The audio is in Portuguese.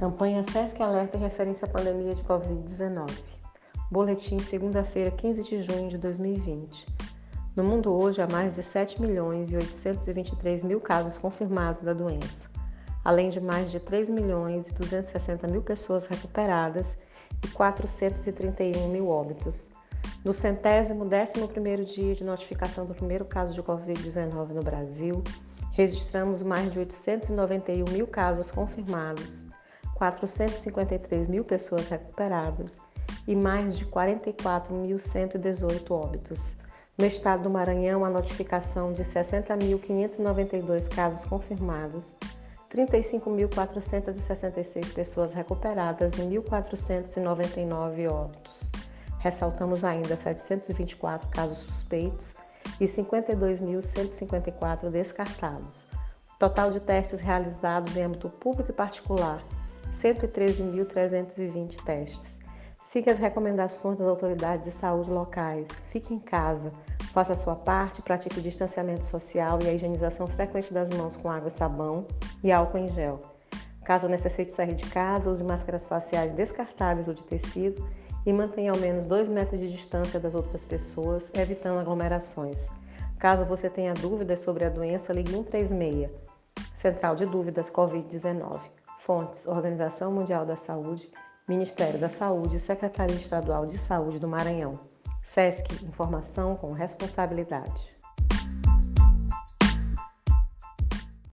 Campanha SESC Alerta em referência à pandemia de Covid-19. Boletim, segunda-feira, 15 de junho de 2020. No mundo hoje há mais de 7 milhões e 823 mil casos confirmados da doença, além de mais de 3 milhões e 260 mil pessoas recuperadas e 431 mil óbitos. No centésimo décimo primeiro dia de notificação do primeiro caso de Covid-19 no Brasil, registramos mais de 891 mil casos confirmados 453 mil pessoas recuperadas e mais de 44.118 óbitos. No estado do Maranhão, a notificação de 60.592 casos confirmados, 35.466 pessoas recuperadas e 1.499 óbitos. Ressaltamos ainda 724 casos suspeitos e 52.154 descartados. Total de testes realizados em âmbito público e particular 113.320 testes. Siga as recomendações das autoridades de saúde locais. Fique em casa, faça a sua parte, pratique o distanciamento social e a higienização frequente das mãos com água e sabão e álcool em gel. Caso necessite sair de casa, use máscaras faciais descartáveis ou de tecido e mantenha ao menos 2 metros de distância das outras pessoas, evitando aglomerações. Caso você tenha dúvidas sobre a doença, ligue 136, Central de Dúvidas Covid-19. Fontes: Organização Mundial da Saúde, Ministério da Saúde, Secretaria Estadual de Saúde do Maranhão. SESC Informação com responsabilidade.